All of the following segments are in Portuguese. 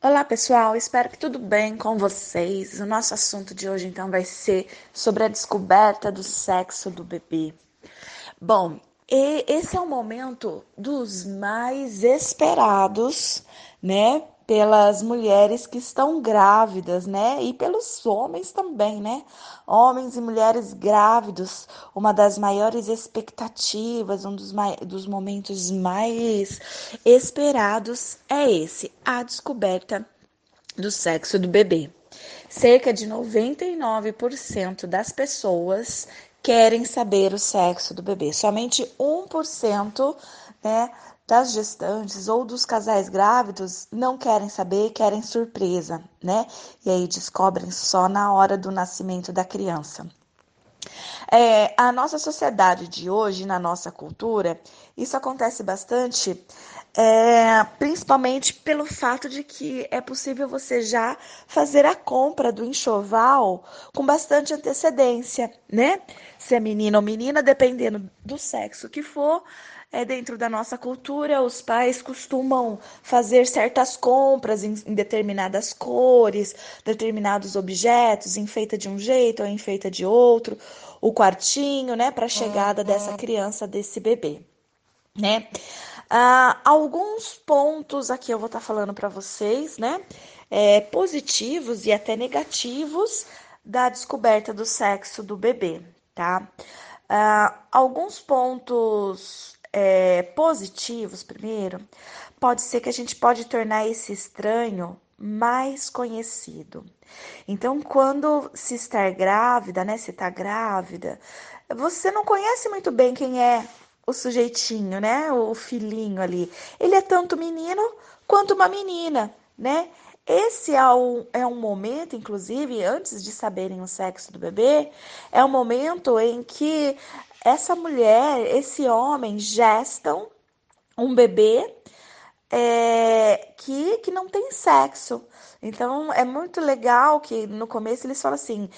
Olá pessoal, espero que tudo bem com vocês. O nosso assunto de hoje então vai ser sobre a descoberta do sexo do bebê. Bom, esse é o momento dos mais esperados, né? Pelas mulheres que estão grávidas, né? E pelos homens também, né? Homens e mulheres grávidos, uma das maiores expectativas, um dos, dos momentos mais esperados é esse, a descoberta do sexo do bebê. Cerca de 99% das pessoas querem saber o sexo do bebê. Somente 1% né, das gestantes ou dos casais grávidos não querem saber, querem surpresa, né? E aí descobrem só na hora do nascimento da criança. É, a nossa sociedade de hoje, na nossa cultura, isso acontece bastante, é, principalmente pelo fato de que é possível você já fazer a compra do enxoval com bastante antecedência, né? Se é menino ou menina, dependendo do sexo que for, é, dentro da nossa cultura, os pais costumam fazer certas compras em, em determinadas cores, determinados objetos, enfeita de um jeito ou enfeita de outro, o quartinho, né, para a chegada dessa criança, desse bebê, né? Ah, alguns pontos aqui eu vou estar tá falando para vocês, né? É, positivos e até negativos da descoberta do sexo do bebê, tá? Ah, alguns pontos é, positivos, primeiro, pode ser que a gente pode tornar esse estranho mais conhecido. Então, quando se estar grávida, né, se está grávida, você não conhece muito bem quem é o sujeitinho, né, o filhinho ali. Ele é tanto menino quanto uma menina, né? Esse é um, é um momento, inclusive, antes de saberem o sexo do bebê, é um momento em que essa mulher, esse homem gestam um bebê é, que, que não tem sexo. Então é muito legal que no começo eles falam assim: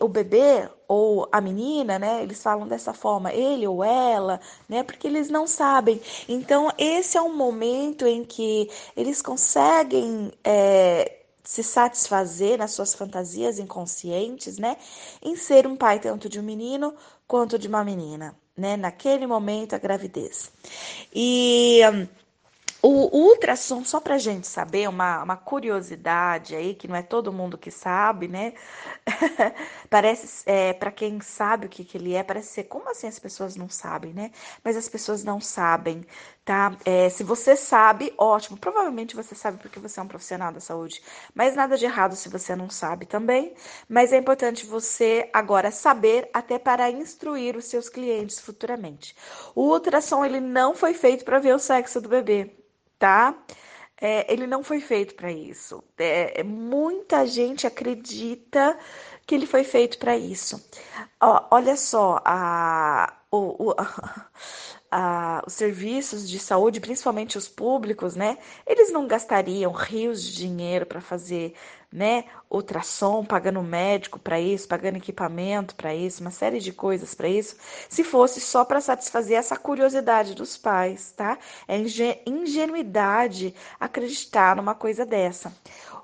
o bebê ou a menina, né? Eles falam dessa forma, ele ou ela, né? Porque eles não sabem. Então esse é um momento em que eles conseguem é, se satisfazer nas suas fantasias inconscientes, né? Em ser um pai tanto de um menino quanto de uma menina, né? Naquele momento, a gravidez. E. Um, o, ultrassom, só para gente saber, uma, uma curiosidade aí, que não é todo mundo que sabe, né? parece, é, para quem sabe o que, que ele é, parece ser, como assim as pessoas não sabem, né? Mas as pessoas não sabem, tá? É, se você sabe, ótimo, provavelmente você sabe porque você é um profissional da saúde, mas nada de errado se você não sabe também, mas é importante você agora saber até para instruir os seus clientes futuramente. O ultrassom, ele não foi feito para ver o sexo do bebê, tá? É, ele não foi feito para isso. É, muita gente acredita que ele foi feito para isso. Ó, olha só, a, o, o, a, os serviços de saúde, principalmente os públicos, né? Eles não gastariam rios de dinheiro para fazer né? Ultrassom, pagando médico para isso, pagando equipamento para isso, uma série de coisas para isso, se fosse só para satisfazer essa curiosidade dos pais, tá? É ingenuidade acreditar numa coisa dessa.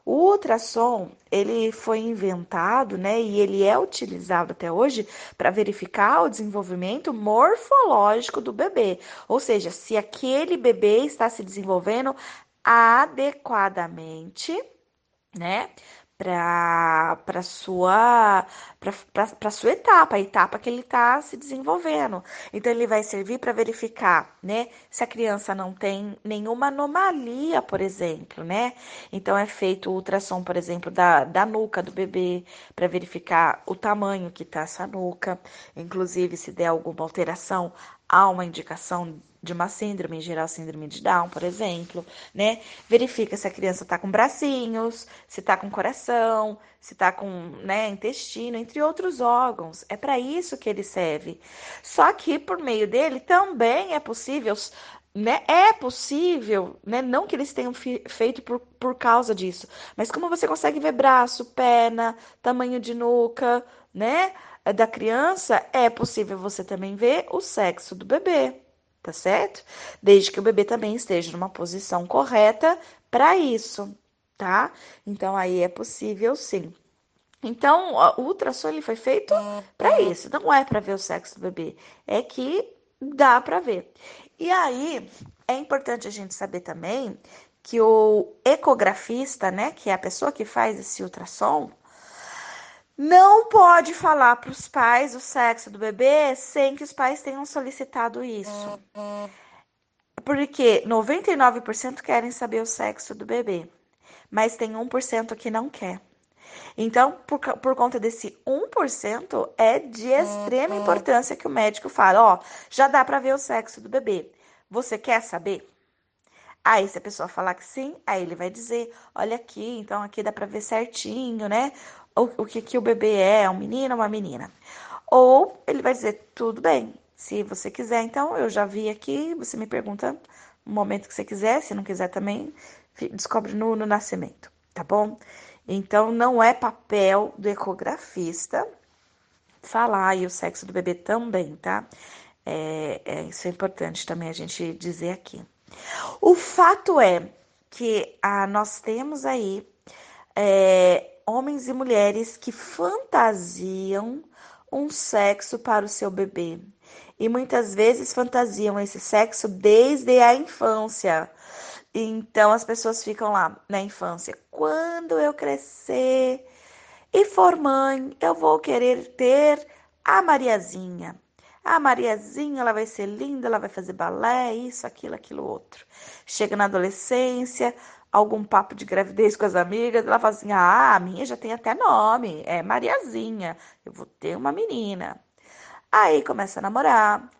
O ultrassom, ele foi inventado, né, e ele é utilizado até hoje para verificar o desenvolvimento morfológico do bebê, ou seja, se aquele bebê está se desenvolvendo adequadamente né? Para sua para sua etapa, a etapa que ele está se desenvolvendo. Então ele vai servir para verificar, né, se a criança não tem nenhuma anomalia, por exemplo, né? Então é feito o ultrassom, por exemplo, da, da nuca do bebê para verificar o tamanho que está essa nuca, inclusive se der alguma alteração, há uma indicação de uma síndrome, em geral síndrome de Down, por exemplo, né? Verifica se a criança está com bracinhos, se está com coração, se está com né, intestino, entre outros órgãos. É para isso que ele serve. Só que por meio dele também é possível né? É possível, né? Não que eles tenham feito por, por causa disso, mas como você consegue ver braço, perna, tamanho de nuca, né? Da criança, é possível você também ver o sexo do bebê tá certo? Desde que o bebê também esteja numa posição correta para isso, tá? Então aí é possível sim. Então, o ultrassom ele foi feito para isso, não é para ver o sexo do bebê, é que dá para ver. E aí é importante a gente saber também que o ecografista, né, que é a pessoa que faz esse ultrassom, não pode falar para os pais o sexo do bebê sem que os pais tenham solicitado isso. Porque 99% querem saber o sexo do bebê, mas tem 1% que não quer. Então, por, por conta desse 1%, é de extrema importância que o médico fala: ó, já dá para ver o sexo do bebê. Você quer saber? Aí, se a pessoa falar que sim, aí ele vai dizer: olha aqui, então aqui dá para ver certinho, né? O, o que, que o bebê é, um menino ou uma menina. Ou ele vai dizer: tudo bem, se você quiser, então eu já vi aqui, você me pergunta no momento que você quiser, se não quiser também, descobre no, no nascimento, tá bom? Então, não é papel do ecografista falar e o sexo do bebê também, tá? É, é, isso é importante também a gente dizer aqui. O fato é que ah, nós temos aí é, homens e mulheres que fantasiam um sexo para o seu bebê. E muitas vezes fantasiam esse sexo desde a infância. Então as pessoas ficam lá na infância. Quando eu crescer e for mãe, eu vou querer ter a Mariazinha. A Mariazinha, ela vai ser linda, ela vai fazer balé, isso, aquilo, aquilo outro. Chega na adolescência, algum papo de gravidez com as amigas, ela fala assim: "Ah, a minha já tem até nome, é Mariazinha. Eu vou ter uma menina". Aí começa a namorar,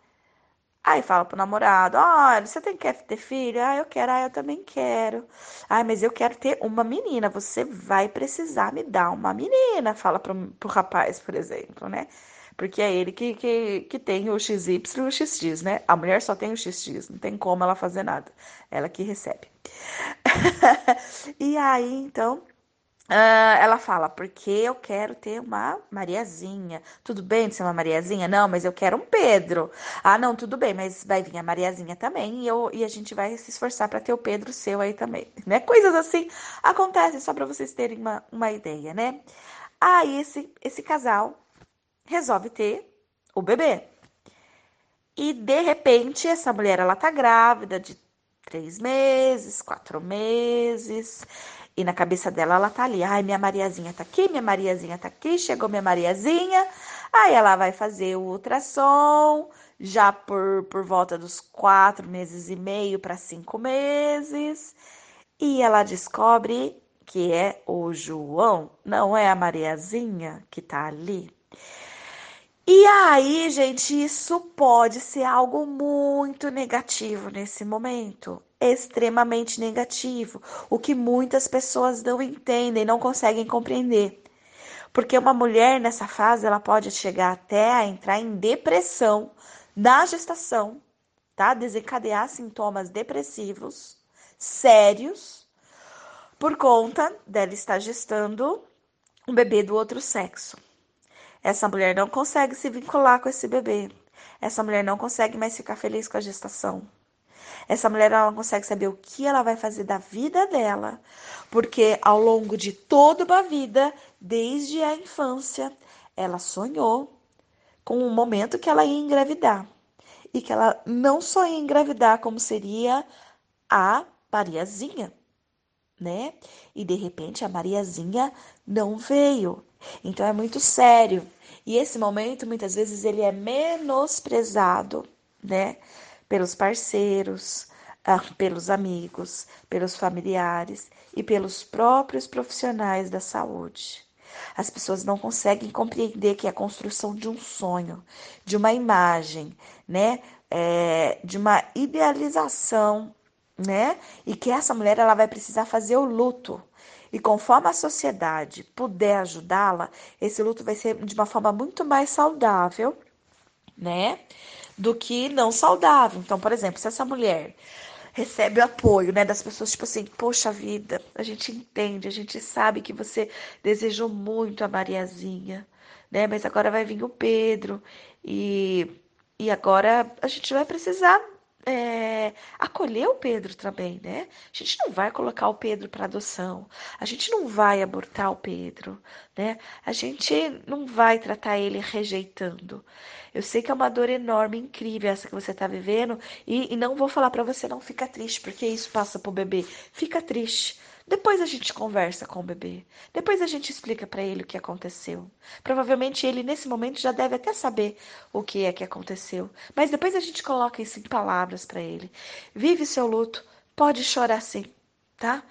Aí fala pro namorado: Olha, você tem quer ter filho? Ah, eu quero, ah, eu também quero. Ah, mas eu quero ter uma menina. Você vai precisar me dar uma menina. Fala pro, pro rapaz, por exemplo, né? Porque é ele que, que, que tem o XY e o XX, né? A mulher só tem o XX, não tem como ela fazer nada. Ela que recebe. e aí, então, Uh, ela fala, porque eu quero ter uma Mariazinha. Tudo bem de ser uma Mariazinha? Não, mas eu quero um Pedro. Ah, não, tudo bem, mas vai vir a Mariazinha também e, eu, e a gente vai se esforçar para ter o Pedro seu aí também, né? Coisas assim acontecem só para vocês terem uma, uma ideia, né? Aí esse, esse casal resolve ter o bebê. E de repente essa mulher ela tá grávida de três meses, quatro meses. E na cabeça dela, ela tá ali. Ai, minha Mariazinha tá aqui, minha Mariazinha tá aqui, chegou minha Mariazinha. Aí ela vai fazer o ultrassom, já por, por volta dos quatro meses e meio para cinco meses. E ela descobre que é o João, não é a Mariazinha que tá ali. E aí, gente, isso pode ser algo muito negativo nesse momento extremamente negativo, o que muitas pessoas não entendem, não conseguem compreender. Porque uma mulher nessa fase, ela pode chegar até a entrar em depressão na gestação, tá? Desencadear sintomas depressivos sérios por conta dela estar gestando um bebê do outro sexo. Essa mulher não consegue se vincular com esse bebê. Essa mulher não consegue mais ficar feliz com a gestação. Essa mulher ela não consegue saber o que ela vai fazer da vida dela, porque ao longo de toda uma vida, desde a infância, ela sonhou com o um momento que ela ia engravidar e que ela não só ia engravidar como seria a Mariazinha, né? E de repente a Mariazinha não veio. Então é muito sério. E esse momento muitas vezes ele é menosprezado, né? pelos parceiros, ah, pelos amigos, pelos familiares e pelos próprios profissionais da saúde. As pessoas não conseguem compreender que é a construção de um sonho, de uma imagem, né? É, de uma idealização, né? E que essa mulher ela vai precisar fazer o luto. E conforme a sociedade puder ajudá-la, esse luto vai ser de uma forma muito mais saudável, né? do que não saudável. Então, por exemplo, se essa mulher recebe o apoio, né, das pessoas, tipo assim, poxa vida, a gente entende, a gente sabe que você desejou muito a Mariazinha, né, mas agora vai vir o Pedro e, e agora a gente vai precisar, é, acolher o Pedro também, né? A gente não vai colocar o Pedro para adoção, a gente não vai abortar o Pedro, né? A gente não vai tratar ele rejeitando. Eu sei que é uma dor enorme, incrível essa que você está vivendo e, e não vou falar para você não ficar triste, porque isso passa pro bebê. Fica triste. Depois a gente conversa com o bebê. Depois a gente explica para ele o que aconteceu. Provavelmente ele nesse momento já deve até saber o que é que aconteceu, mas depois a gente coloca isso em palavras para ele. Vive seu luto, pode chorar sim, tá?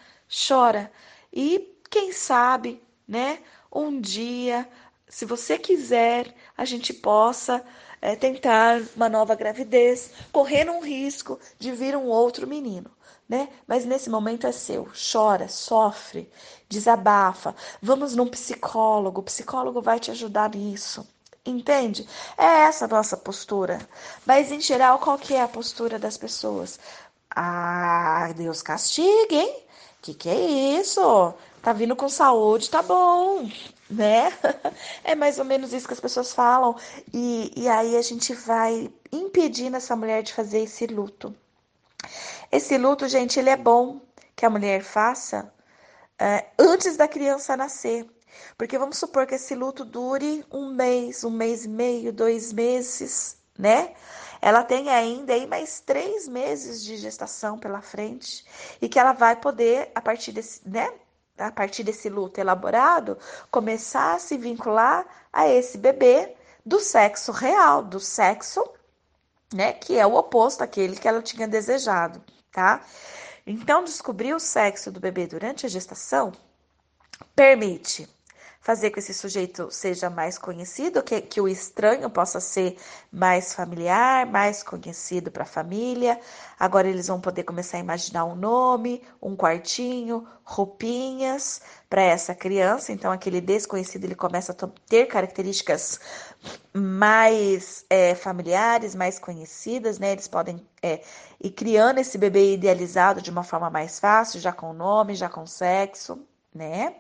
Chora. E quem sabe, né, um dia, se você quiser, a gente possa é, tentar uma nova gravidez, correndo um risco de vir um outro menino né? Mas nesse momento é seu. Chora, sofre, desabafa. Vamos num psicólogo, o psicólogo vai te ajudar nisso. Entende? É essa a nossa postura. Mas em geral, qual que é a postura das pessoas? Ah, Deus castigue, hein? Que que é isso? Tá vindo com saúde, tá bom, né? É mais ou menos isso que as pessoas falam. E, e aí a gente vai impedindo essa mulher de fazer esse luto. Esse luto, gente, ele é bom que a mulher faça é, antes da criança nascer. Porque vamos supor que esse luto dure um mês, um mês e meio, dois meses, né? Ela tem ainda aí mais três meses de gestação pela frente e que ela vai poder, a partir desse, né? A partir desse luto elaborado, começar a se vincular a esse bebê do sexo real, do sexo, né? Que é o oposto àquele que ela tinha desejado tá? Então, descobrir o sexo do bebê durante a gestação permite fazer com que esse sujeito seja mais conhecido, que, que o estranho possa ser mais familiar, mais conhecido para a família. Agora eles vão poder começar a imaginar um nome, um quartinho, roupinhas para essa criança. Então aquele desconhecido ele começa a ter características mais é, familiares, mais conhecidas, né? Eles podem é, ir criando esse bebê idealizado de uma forma mais fácil, já com nome, já com sexo, né?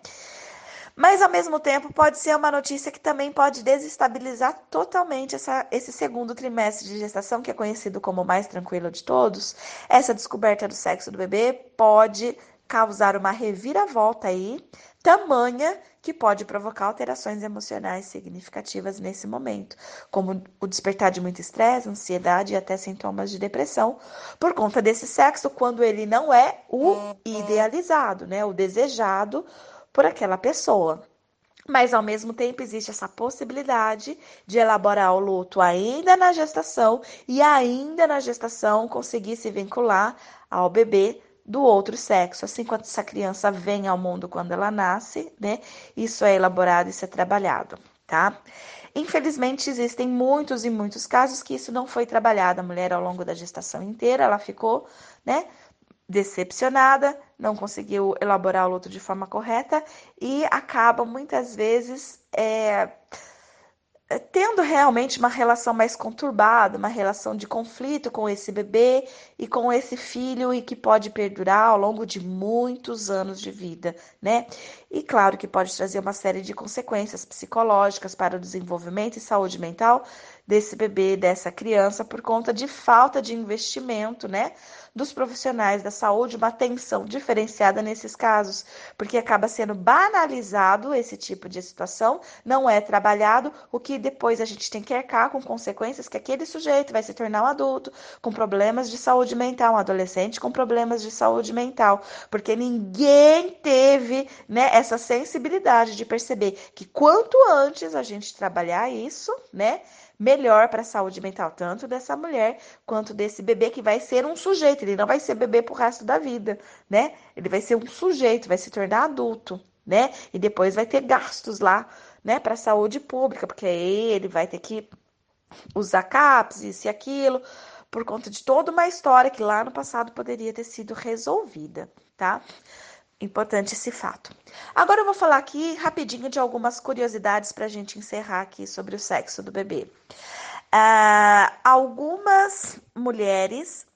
Mas ao mesmo tempo pode ser uma notícia que também pode desestabilizar totalmente essa, esse segundo trimestre de gestação, que é conhecido como o mais tranquilo de todos. Essa descoberta do sexo do bebê pode causar uma reviravolta aí, tamanha que pode provocar alterações emocionais significativas nesse momento, como o despertar de muito estresse, ansiedade e até sintomas de depressão, por conta desse sexo, quando ele não é o idealizado, né, o desejado por aquela pessoa. Mas ao mesmo tempo existe essa possibilidade de elaborar o luto ainda na gestação e ainda na gestação conseguir se vincular ao bebê do outro sexo. Assim, quando essa criança vem ao mundo quando ela nasce, né? Isso é elaborado, isso é trabalhado, tá? Infelizmente, existem muitos e muitos casos que isso não foi trabalhado. A mulher, ao longo da gestação inteira, ela ficou, né? decepcionada, não conseguiu elaborar o luto de forma correta e acaba muitas vezes é, tendo realmente uma relação mais conturbada, uma relação de conflito com esse bebê e com esse filho e que pode perdurar ao longo de muitos anos de vida, né? E claro que pode trazer uma série de consequências psicológicas para o desenvolvimento e saúde mental desse bebê, dessa criança, por conta de falta de investimento, né? Dos profissionais da saúde uma atenção diferenciada nesses casos, porque acaba sendo banalizado esse tipo de situação, não é trabalhado, o que depois a gente tem que arcar com consequências que aquele sujeito vai se tornar um adulto com problemas de saúde mental, um adolescente com problemas de saúde mental, porque ninguém teve né, essa sensibilidade de perceber que quanto antes a gente trabalhar isso, né? melhor para a saúde mental, tanto dessa mulher quanto desse bebê que vai ser um sujeito. Ele não vai ser bebê pro resto da vida, né? Ele vai ser um sujeito, vai se tornar adulto, né? E depois vai ter gastos lá, né, para saúde pública, porque ele vai ter que usar CAPS, isso e aquilo, por conta de toda uma história que lá no passado poderia ter sido resolvida, tá? Importante esse fato. Agora eu vou falar aqui rapidinho de algumas curiosidades para a gente encerrar aqui sobre o sexo do bebê. Uh, algumas mulheres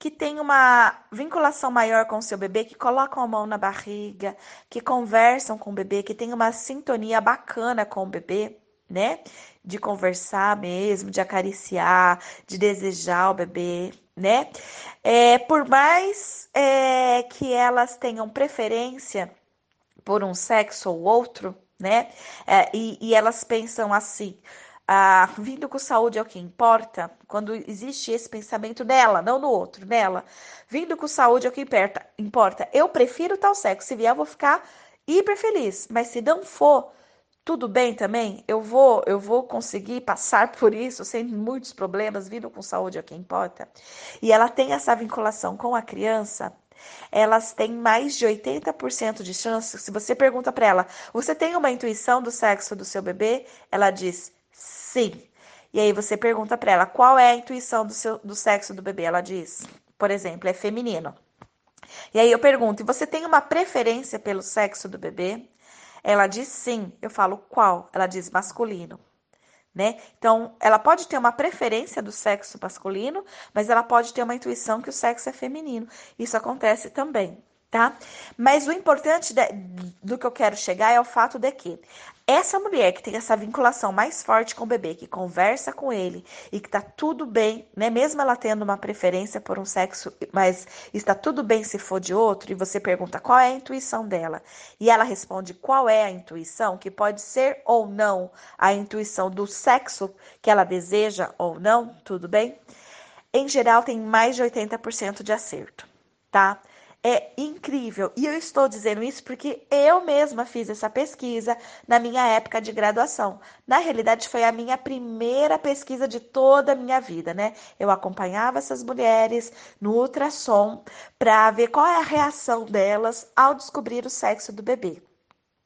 que têm uma vinculação maior com o seu bebê, que colocam a mão na barriga, que conversam com o bebê, que têm uma sintonia bacana com o bebê, né? De conversar mesmo, de acariciar, de desejar o bebê, né? É, por mais é, que elas tenham preferência por um sexo ou outro, né? É, e, e, elas pensam assim. Ah, vindo com saúde é o que importa, quando existe esse pensamento nela, não no outro, nela. Vindo com saúde é o que importa. importa. Eu prefiro tal sexo. Se vier, eu vou ficar hiper feliz. Mas se não for, tudo bem também? Eu vou, eu vou conseguir passar por isso sem muitos problemas, vindo com saúde é o que importa. E ela tem essa vinculação com a criança elas têm mais de 80% de chance. Se você pergunta para ela, você tem uma intuição do sexo do seu bebê? Ela diz sim. E aí você pergunta para ela, qual é a intuição do, seu, do sexo do bebê? Ela diz, por exemplo, é feminino. E aí eu pergunto, e você tem uma preferência pelo sexo do bebê? Ela diz sim. Eu falo qual? Ela diz masculino né? Então, ela pode ter uma preferência do sexo masculino, mas ela pode ter uma intuição que o sexo é feminino. Isso acontece também, tá? Mas o importante de, do que eu quero chegar é o fato de que essa mulher que tem essa vinculação mais forte com o bebê, que conversa com ele e que tá tudo bem, né? Mesmo ela tendo uma preferência por um sexo, mas está tudo bem se for de outro, e você pergunta qual é a intuição dela, e ela responde qual é a intuição, que pode ser ou não a intuição do sexo que ela deseja ou não, tudo bem? Em geral, tem mais de 80% de acerto, tá? É incrível. E eu estou dizendo isso porque eu mesma fiz essa pesquisa na minha época de graduação. Na realidade, foi a minha primeira pesquisa de toda a minha vida, né? Eu acompanhava essas mulheres no ultrassom para ver qual é a reação delas ao descobrir o sexo do bebê.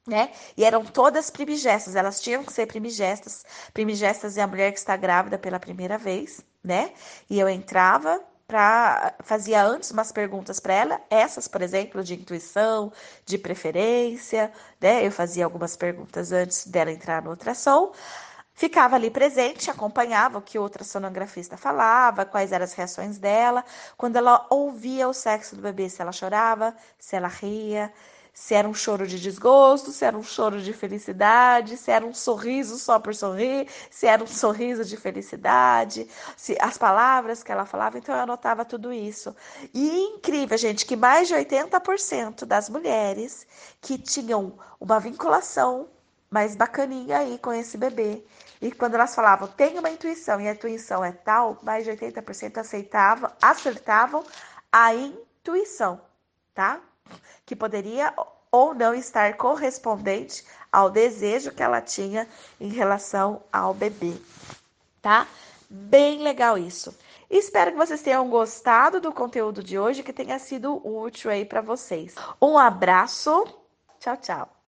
Né? E eram todas primigestas, elas tinham que ser primigestas. Primigestas é a mulher que está grávida pela primeira vez, né? E eu entrava para fazia antes umas perguntas para ela, essas, por exemplo, de intuição, de preferência, né? Eu fazia algumas perguntas antes dela entrar no ultrassom. Ficava ali presente, acompanhava o que o ultrassonografista falava, quais eram as reações dela, quando ela ouvia o sexo do bebê, se ela chorava, se ela ria, se era um choro de desgosto, se era um choro de felicidade, se era um sorriso só por sorrir, se era um sorriso de felicidade, se as palavras que ela falava, então eu anotava tudo isso. E incrível, gente, que mais de 80% das mulheres que tinham uma vinculação mais bacaninha aí com esse bebê. E quando elas falavam, tem uma intuição e a intuição é tal, mais de 80% aceitavam, acertavam a intuição, tá? Que poderia ou não estar correspondente ao desejo que ela tinha em relação ao bebê, tá? Bem legal isso. Espero que vocês tenham gostado do conteúdo de hoje, que tenha sido útil aí para vocês. Um abraço. Tchau, tchau.